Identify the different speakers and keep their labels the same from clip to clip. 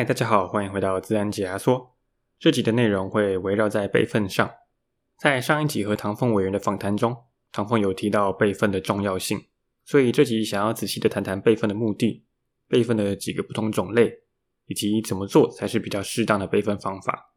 Speaker 1: 嗨，大家好，欢迎回到自然解压缩。这集的内容会围绕在备份上。在上一集和唐凤委员的访谈中，唐凤有提到备份的重要性，所以这集想要仔细的谈谈备份的目的、备份的几个不同种类，以及怎么做才是比较适当的备份方法。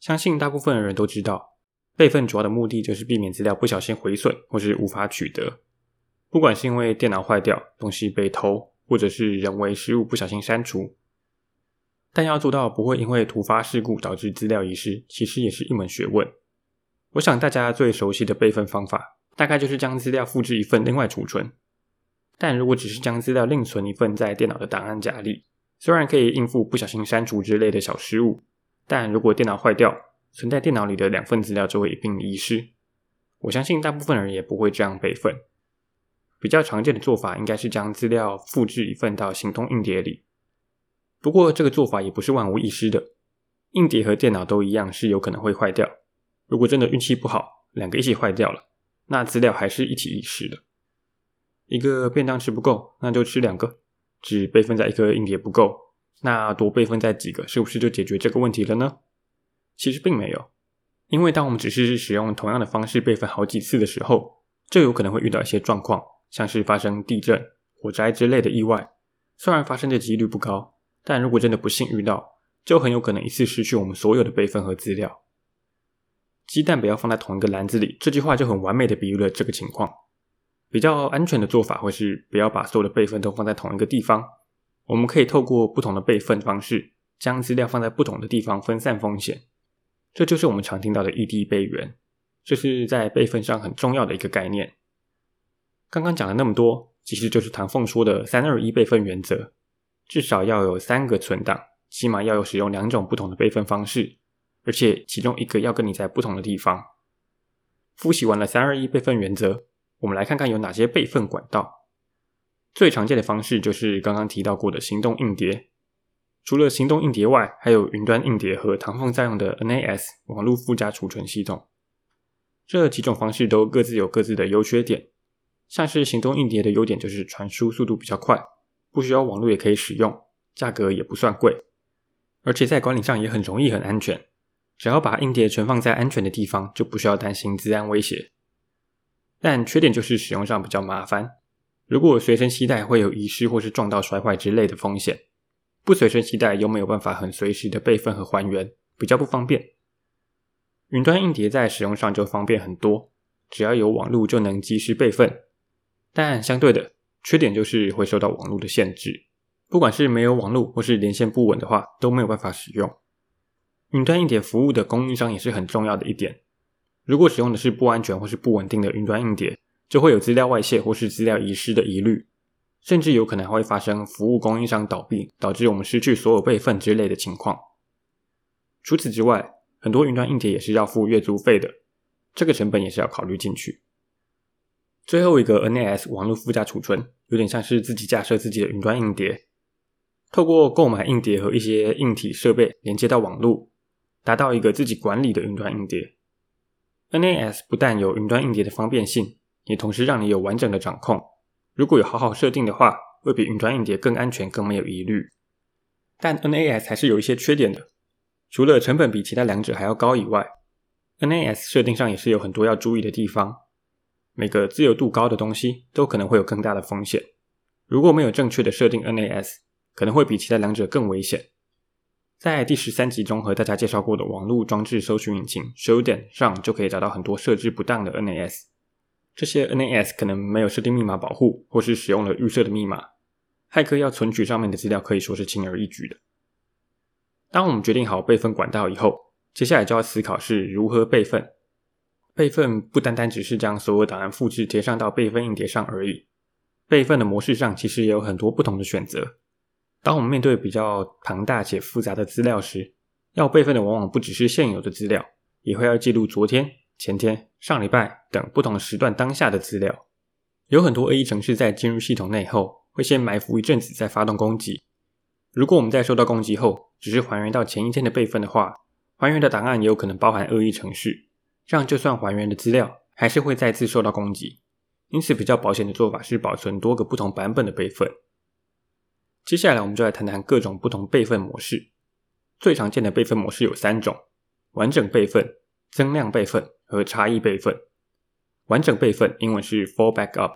Speaker 1: 相信大部分的人都知道，备份主要的目的就是避免资料不小心毁损或是无法取得，不管是因为电脑坏掉、东西被偷，或者是人为失误不小心删除。但要做到不会因为突发事故导致资料遗失，其实也是一门学问。我想大家最熟悉的备份方法，大概就是将资料复制一份另外储存。但如果只是将资料另存一份在电脑的档案夹里，虽然可以应付不小心删除之类的小失误，但如果电脑坏掉，存在电脑里的两份资料就会一并遗失。我相信大部分人也不会这样备份。比较常见的做法应该是将资料复制一份到行动硬碟里。不过，这个做法也不是万无一失的。硬碟和电脑都一样，是有可能会坏掉。如果真的运气不好，两个一起坏掉了，那资料还是一起遗失的。一个便当吃不够，那就吃两个。只备份在一个硬碟不够，那多备份在几个，是不是就解决这个问题了呢？其实并没有，因为当我们只是使用同样的方式备份好几次的时候，就有可能会遇到一些状况，像是发生地震、火灾之类的意外。虽然发生的几率不高。但如果真的不幸遇到，就很有可能一次失去我们所有的备份和资料。鸡蛋不要放在同一个篮子里，这句话就很完美的比喻了这个情况。比较安全的做法会是不要把所有的备份都放在同一个地方。我们可以透过不同的备份方式，将资料放在不同的地方，分散风险。这就是我们常听到的异地备援，这是在备份上很重要的一个概念。刚刚讲了那么多，其实就是唐凤说的三二一备份原则。至少要有三个存档，起码要有使用两种不同的备份方式，而且其中一个要跟你在不同的地方。复习完了三二一备份原则，我们来看看有哪些备份管道。最常见的方式就是刚刚提到过的行动硬碟。除了行动硬碟外，还有云端硬碟和唐凤在用的 NAS 网络附加储存系统。这几种方式都各自有各自的优缺点。像是行动硬碟的优点就是传输速度比较快。不需要网络也可以使用，价格也不算贵，而且在管理上也很容易、很安全。只要把硬碟存放在安全的地方，就不需要担心资安威胁。但缺点就是使用上比较麻烦，如果随身携带会有遗失或是撞到摔坏之类的风险；不随身携带又没有办法很随时的备份和还原，比较不方便。云端硬碟在使用上就方便很多，只要有网络就能及时备份。但相对的，缺点就是会受到网络的限制，不管是没有网络或是连线不稳的话，都没有办法使用。云端硬碟服务的供应商也是很重要的一点，如果使用的是不安全或是不稳定的云端硬碟，就会有资料外泄或是资料遗失的疑虑，甚至有可能还会发生服务供应商倒闭，导致我们失去所有备份之类的情况。除此之外，很多云端硬碟也是要付月租费的，这个成本也是要考虑进去。最后一个 NAS 网络附加储存，有点像是自己架设自己的云端硬碟，透过购买硬碟和一些硬体设备连接到网络，达到一个自己管理的云端硬碟。NAS 不但有云端硬碟的方便性，也同时让你有完整的掌控。如果有好好设定的话，会比云端硬碟更安全、更没有疑虑。但 NAS 还是有一些缺点的，除了成本比其他两者还要高以外，NAS 设定上也是有很多要注意的地方。每个自由度高的东西都可能会有更大的风险。如果没有正确的设定 NAS，可能会比其他两者更危险。在第十三集中和大家介绍过的网络装置搜寻引擎 Shodan 上，就可以找到很多设置不当的 NAS。这些 NAS 可能没有设定密码保护，或是使用了预设的密码，骇客要存取上面的资料可以说是轻而易举的。当我们决定好备份管道以后，接下来就要思考是如何备份。备份不单单只是将所有档案复制贴上到备份硬碟上而已，备份的模式上其实也有很多不同的选择。当我们面对比较庞大且复杂的资料时，要备份的往往不只是现有的资料，也会要记录昨天、前天、上礼拜等不同时段当下的资料。有很多恶意程式在进入系统内后，会先埋伏一阵子再发动攻击。如果我们在受到攻击后，只是还原到前一天的备份的话，还原的档案也有可能包含恶意程式。这样就算还原的资料，还是会再次受到攻击。因此，比较保险的做法是保存多个不同版本的备份。接下来我们就来谈谈各种不同备份模式。最常见的备份模式有三种：完整备份、增量备份和差异备份。完整备份英文是 full backup，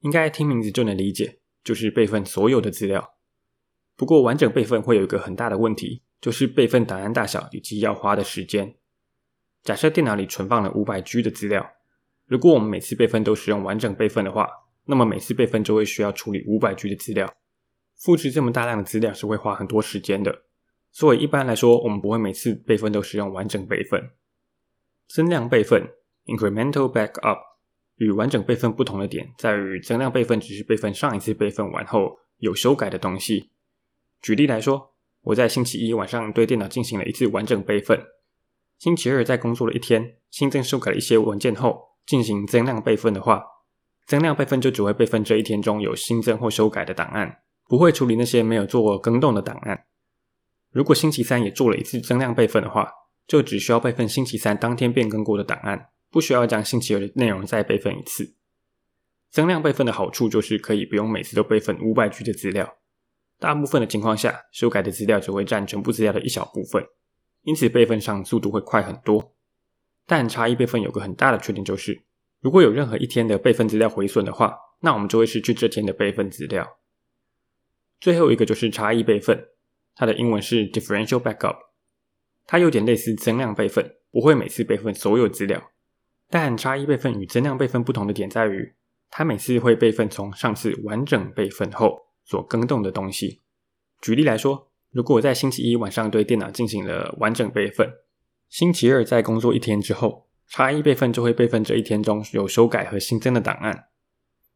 Speaker 1: 应该听名字就能理解，就是备份所有的资料。不过完整备份会有一个很大的问题，就是备份档案大小以及要花的时间。假设电脑里存放了五百 G 的资料，如果我们每次备份都使用完整备份的话，那么每次备份就会需要处理五百 G 的资料，复制这么大量的资料是会花很多时间的。所以一般来说，我们不会每次备份都使用完整备份。增量备份 （incremental backup） 与完整备份不同的点在于，增量备份只是备份上一次备份完后有修改的东西。举例来说，我在星期一晚上对电脑进行了一次完整备份。星期二在工作了一天，新增修改了一些文件后，进行增量备份的话，增量备份就只会备份这一天中有新增或修改的档案，不会处理那些没有做过更动的档案。如果星期三也做了一次增量备份的话，就只需要备份星期三当天变更过的档案，不需要将星期二的内容再备份一次。增量备份的好处就是可以不用每次都备份五百 G 的资料，大部分的情况下，修改的资料只会占全部资料的一小部分。因此备份上速度会快很多，但差异备份有个很大的缺点，就是如果有任何一天的备份资料毁损的话，那我们就会失去这天的备份资料。最后一个就是差异备份，它的英文是 differential backup，它有点类似增量备份，不会每次备份所有资料，但差异备份与增量备份不同的点在于，它每次会备份从上次完整备份后所更动的东西。举例来说。如果我在星期一晚上对电脑进行了完整备份，星期二在工作一天之后，差异备份就会备份这一天中有修改和新增的档案。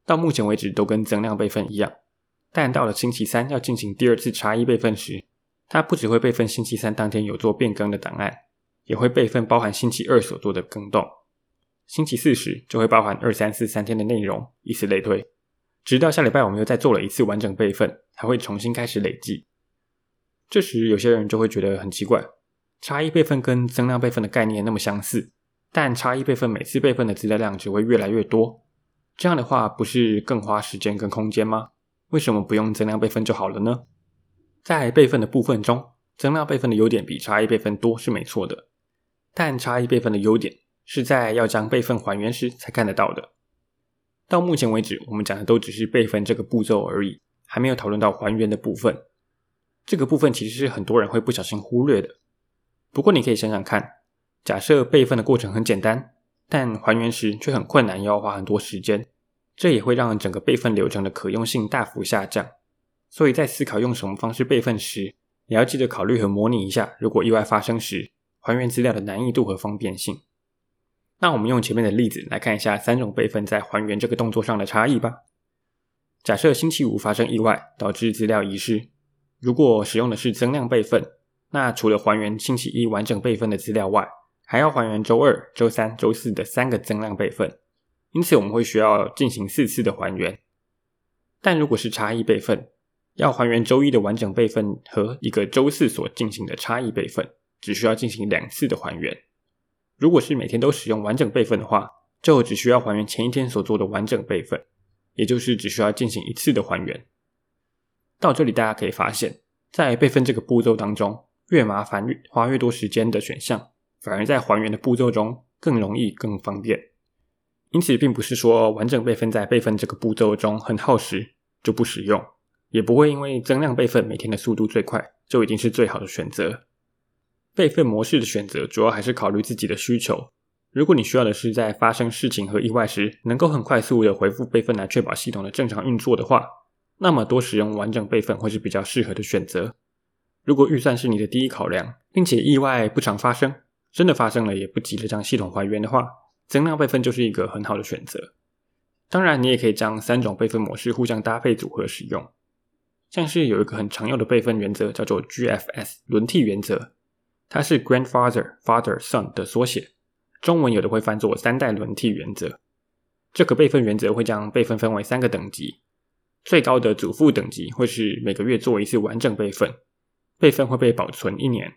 Speaker 1: 到目前为止都跟增量备份一样，但到了星期三要进行第二次差异备份时，它不只会备份星期三当天有做变更的档案，也会备份包含星期二所做的更动。星期四时就会包含二三四三天的内容，以此类推，直到下礼拜我们又再做了一次完整备份，还会重新开始累计。这时，有些人就会觉得很奇怪，差异备份跟增量备份的概念那么相似，但差异备份每次备份的资料量只会越来越多，这样的话不是更花时间跟空间吗？为什么不用增量备份就好了呢？在备份的部分中，增量备份的优点比差异备份多是没错的，但差异备份的优点是在要将备份还原时才看得到的。到目前为止，我们讲的都只是备份这个步骤而已，还没有讨论到还原的部分。这个部分其实是很多人会不小心忽略的。不过你可以想想看，假设备份的过程很简单，但还原时却很困难，要花很多时间，这也会让整个备份流程的可用性大幅下降。所以在思考用什么方式备份时，你要记得考虑和模拟一下，如果意外发生时，还原资料的难易度和方便性。那我们用前面的例子来看一下三种备份在还原这个动作上的差异吧。假设星期五发生意外，导致资料遗失。如果使用的是增量备份，那除了还原星期一完整备份的资料外，还要还原周二、周三、周四的三个增量备份，因此我们会需要进行四次的还原。但如果是差异备份，要还原周一的完整备份和一个周四所进行的差异备份，只需要进行两次的还原。如果是每天都使用完整备份的话，就只需要还原前一天所做的完整备份，也就是只需要进行一次的还原。到这里，大家可以发现，在备份这个步骤当中，越麻烦、越花越多时间的选项，反而在还原的步骤中更容易、更方便。因此，并不是说完整备份在备份这个步骤中很耗时就不使用，也不会因为增量备份每天的速度最快就已经是最好的选择。备份模式的选择主要还是考虑自己的需求。如果你需要的是在发生事情和意外时，能够很快速的回复备份来确保系统的正常运作的话，那么多使用完整备份会是比较适合的选择。如果预算是你的第一考量，并且意外不常发生，真的发生了也不急着将系统还原的话，增量备份就是一个很好的选择。当然，你也可以将三种备份模式互相搭配组合使用。像是有一个很常用的备份原则叫做 GFS 轮替原则，它是 Grandfather Father Son 的缩写，中文有的会翻作三代轮替原则。这个备份原则会将备份分为三个等级。最高的祖父等级会是每个月做一次完整备份，备份会被保存一年。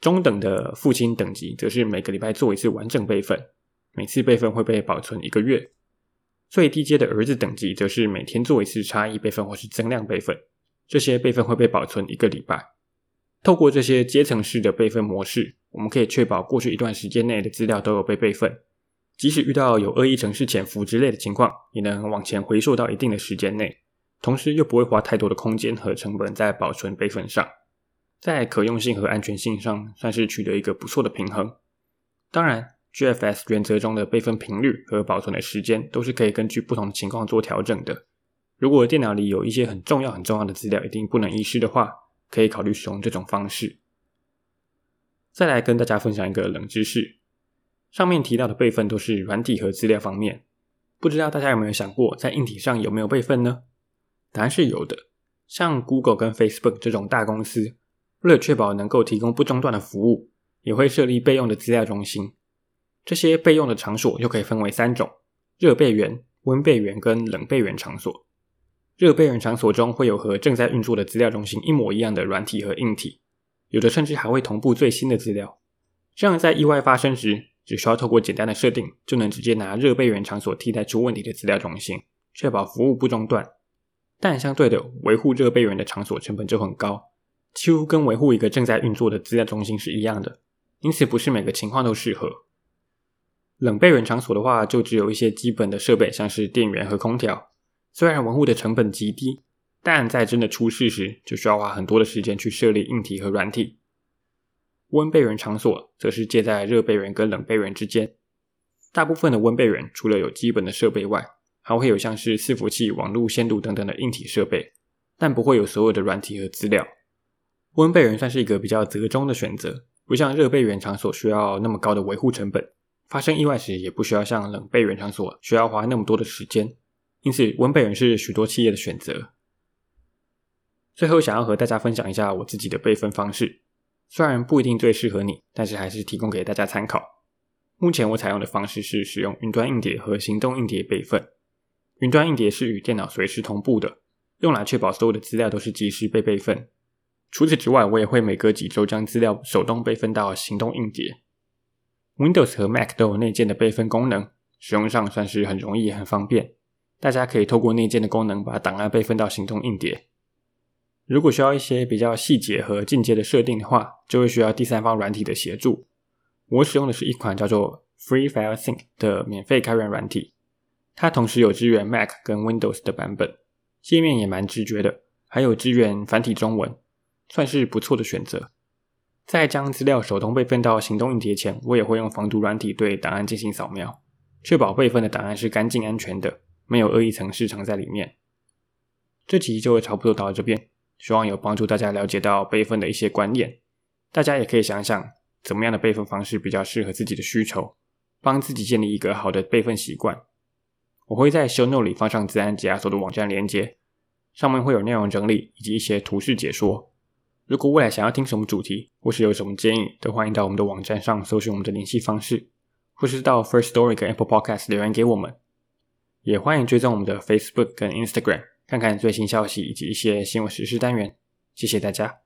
Speaker 1: 中等的父亲等级则是每个礼拜做一次完整备份，每次备份会被保存一个月。最低阶的儿子等级则是每天做一次差异备份或是增量备份，这些备份会被保存一个礼拜。透过这些阶层式的备份模式，我们可以确保过去一段时间内的资料都有被备份，即使遇到有恶意程式潜伏之类的情况，也能往前回溯到一定的时间内，同时又不会花太多的空间和成本在保存备份上，在可用性和安全性上算是取得一个不错的平衡。当然，GFS 原则中的备份频率和保存的时间都是可以根据不同的情况做调整的。如果电脑里有一些很重要、很重要的资料，一定不能遗失的话，可以考虑使用这种方式。再来跟大家分享一个冷知识：上面提到的备份都是软体和资料方面，不知道大家有没有想过，在硬体上有没有备份呢？答案是有的。像 Google 跟 Facebook 这种大公司，为了确保能够提供不中断的服务，也会设立备用的资料中心。这些备用的场所又可以分为三种：热备源、温备源跟冷备源场所。热备源场所中会有和正在运作的资料中心一模一样的软体和硬体，有的甚至还会同步最新的资料。这样在意外发生时，只需要透过简单的设定，就能直接拿热备源场所替代出问题的资料中心，确保服务不中断。但相对的，维护热备源的场所成本就很高，几乎跟维护一个正在运作的资料中心是一样的，因此不是每个情况都适合。冷备源场所的话，就只有一些基本的设备，像是电源和空调。虽然维护的成本极低，但在真的出事时，就需要花很多的时间去设立硬体和软体。温备源场所则是介在热备源跟冷备源之间。大部分的温备源除了有基本的设备外，还会有像是伺服器、网络线路等等的硬体设备，但不会有所有的软体和资料。温备源算是一个比较折中的选择，不像热备源场所需要那么高的维护成本，发生意外时也不需要像冷备源场所需要花那么多的时间。因此，温备源是许多企业的选择。最后，想要和大家分享一下我自己的备份方式，虽然不一定最适合你，但是还是提供给大家参考。目前我采用的方式是使用云端硬碟和行动硬碟备份。云端硬碟是与电脑随时同步的，用来确保所有的资料都是及时被备份。除此之外，我也会每隔几周将资料手动备份到行动硬碟。Windows 和 Mac 都有内建的备份功能，使用上算是很容易很方便。大家可以透过内建的功能把档案备份到行动硬碟。如果需要一些比较细节和进阶的设定的话，就会需要第三方软体的协助。我使用的是一款叫做 Free File Sync 的免费开源软体，它同时有支援 Mac 跟 Windows 的版本，界面也蛮直觉的，还有支援繁体中文，算是不错的选择。在将资料手动备份到行动硬碟前，我也会用防毒软体对档案进行扫描，确保备份的档案是干净安全的。没有恶意程式藏在里面。这集就会差不多到这边，希望有帮助大家了解到备份的一些观念。大家也可以想想，怎么样的备份方式比较适合自己的需求，帮自己建立一个好的备份习惯。我会在 show note 里放上自然解压缩的网站连接，上面会有内容整理以及一些图示解说。如果未来想要听什么主题，或是有什么建议，都欢迎到我们的网站上搜寻我们的联系方式，或是到 First Story 跟 Apple Podcast 留言给我们。也欢迎追踪我们的 Facebook 跟 Instagram，看看最新消息以及一些新闻时事单元。谢谢大家。